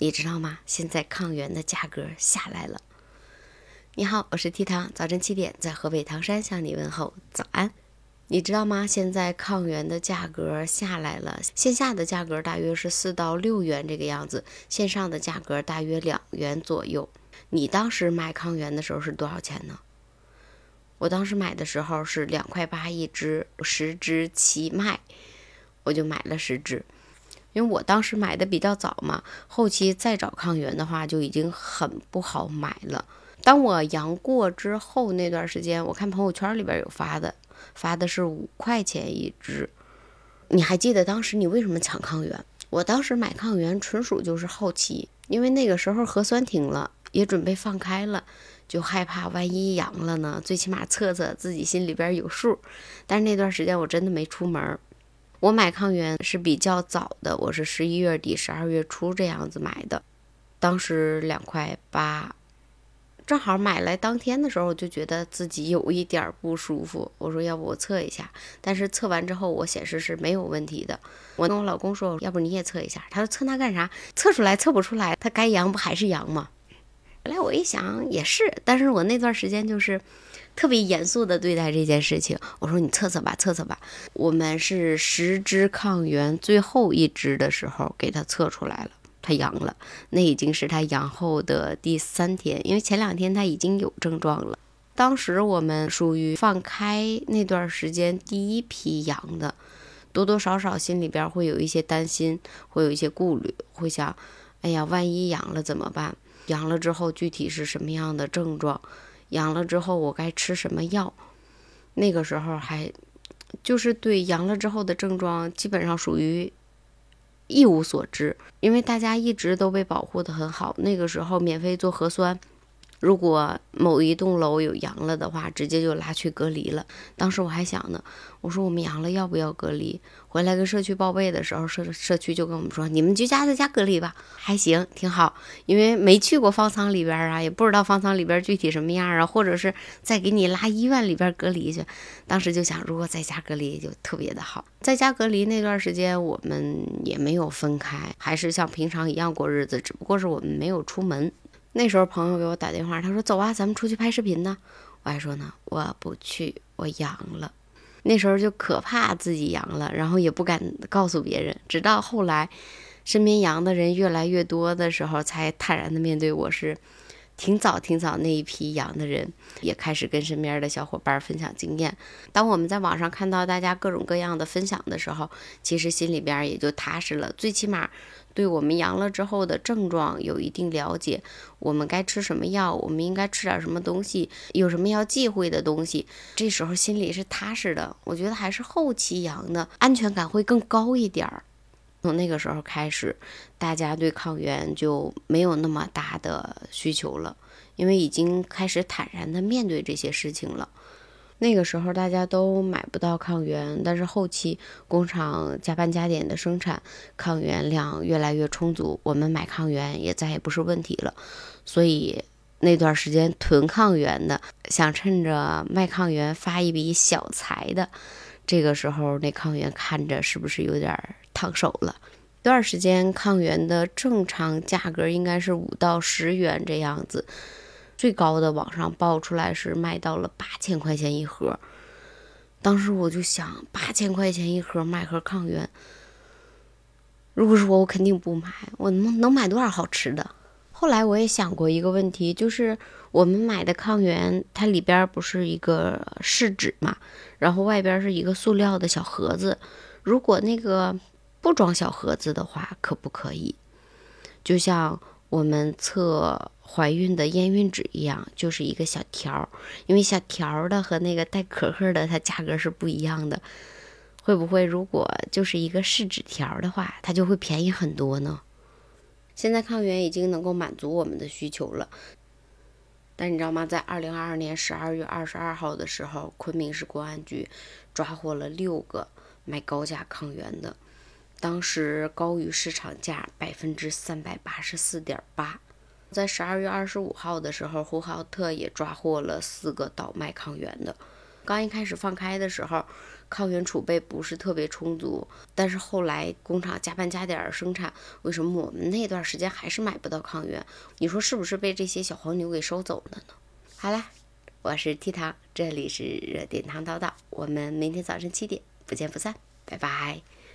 你知道吗？现在抗原的价格下来了。你好，我是 T 糖，早晨七点在河北唐山向你问候早安。你知道吗？现在抗原的价格下来了，线下的价格大约是四到六元这个样子，线上的价格大约两元左右。你当时买抗原的时候是多少钱呢？我当时买的时候是两块八一支，十支起卖，我就买了十支。因为我当时买的比较早嘛，后期再找抗原的话就已经很不好买了。当我阳过之后那段时间，我看朋友圈里边有发的，发的是五块钱一支。你还记得当时你为什么抢抗原？我当时买抗原纯属就是好奇，因为那个时候核酸停了，也准备放开了。就害怕万一阳了呢，最起码测测自己心里边有数。但是那段时间我真的没出门。我买抗原是比较早的，我是十一月底、十二月初这样子买的，当时两块八，正好买来当天的时候，我就觉得自己有一点不舒服。我说要不我测一下，但是测完之后我显示是没有问题的。我跟我老公说，要不你也测一下？他说测那干啥？测出来测不出来，他该阳不还是阳吗？后来我一想也是，但是我那段时间就是特别严肃的对待这件事情。我说你测测吧，测测吧。我们是十支抗原最后一支的时候给他测出来了，他阳了。那已经是他阳后的第三天，因为前两天他已经有症状了。当时我们属于放开那段时间第一批阳的，多多少少心里边会有一些担心，会有一些顾虑，会想，哎呀，万一阳了怎么办？阳了之后具体是什么样的症状？阳了之后我该吃什么药？那个时候还就是对阳了之后的症状基本上属于一无所知，因为大家一直都被保护的很好。那个时候免费做核酸。如果某一栋楼有阳了的话，直接就拉去隔离了。当时我还想呢，我说我们阳了要不要隔离？回来跟社区报备的时候，社社区就跟我们说，你们居家在家隔离吧，还行，挺好。因为没去过方舱里边啊，也不知道方舱里边具体什么样啊，或者是再给你拉医院里边隔离去。当时就想，如果在家隔离就特别的好。在家隔离那段时间，我们也没有分开，还是像平常一样过日子，只不过是我们没有出门。那时候朋友给我打电话，他说：“走啊，咱们出去拍视频呢。”我还说呢：“我不去，我阳了。”那时候就可怕自己阳了，然后也不敢告诉别人。直到后来，身边阳的人越来越多的时候，才坦然的面对我是。挺早挺早那一批阳的人也开始跟身边的小伙伴分享经验。当我们在网上看到大家各种各样的分享的时候，其实心里边也就踏实了。最起码对我们阳了之后的症状有一定了解，我们该吃什么药，我们应该吃点什么东西，有什么要忌讳的东西，这时候心里是踏实的。我觉得还是后期阳的安全感会更高一点儿。从那个时候开始，大家对抗原就没有那么大的需求了，因为已经开始坦然的面对这些事情了。那个时候大家都买不到抗原，但是后期工厂加班加点的生产，抗原量越来越充足，我们买抗原也再也不是问题了。所以那段时间囤抗原的，想趁着卖抗原发一笔小财的，这个时候那抗原看着是不是有点？烫手了，一段时间抗原的正常价格应该是五到十元这样子，最高的网上报出来是卖到了八千块钱一盒。当时我就想，八千块钱一盒买盒抗原，如果是我，我肯定不买。我能能买多少好吃的？后来我也想过一个问题，就是我们买的抗原，它里边不是一个试纸嘛，然后外边是一个塑料的小盒子，如果那个。不装小盒子的话，可不可以？就像我们测怀孕的验孕纸一样，就是一个小条儿。因为小条儿的和那个带壳壳的，它价格是不一样的。会不会如果就是一个试纸条的话，它就会便宜很多呢？现在抗原已经能够满足我们的需求了。但你知道吗？在二零二二年十二月二十二号的时候，昆明市公安局抓获了六个卖高价抗原的。当时高于市场价百分之三百八十四点八，在十二月二十五号的时候，呼和浩特也抓获了四个倒卖抗原的。刚一开始放开的时候，抗原储备不是特别充足，但是后来工厂加班加点生产，为什么我们那段时间还是买不到抗原？你说是不是被这些小黄牛给收走了呢？好啦，我是 T 糖，这里是热点糖叨叨，我们明天早晨七点不见不散，拜拜。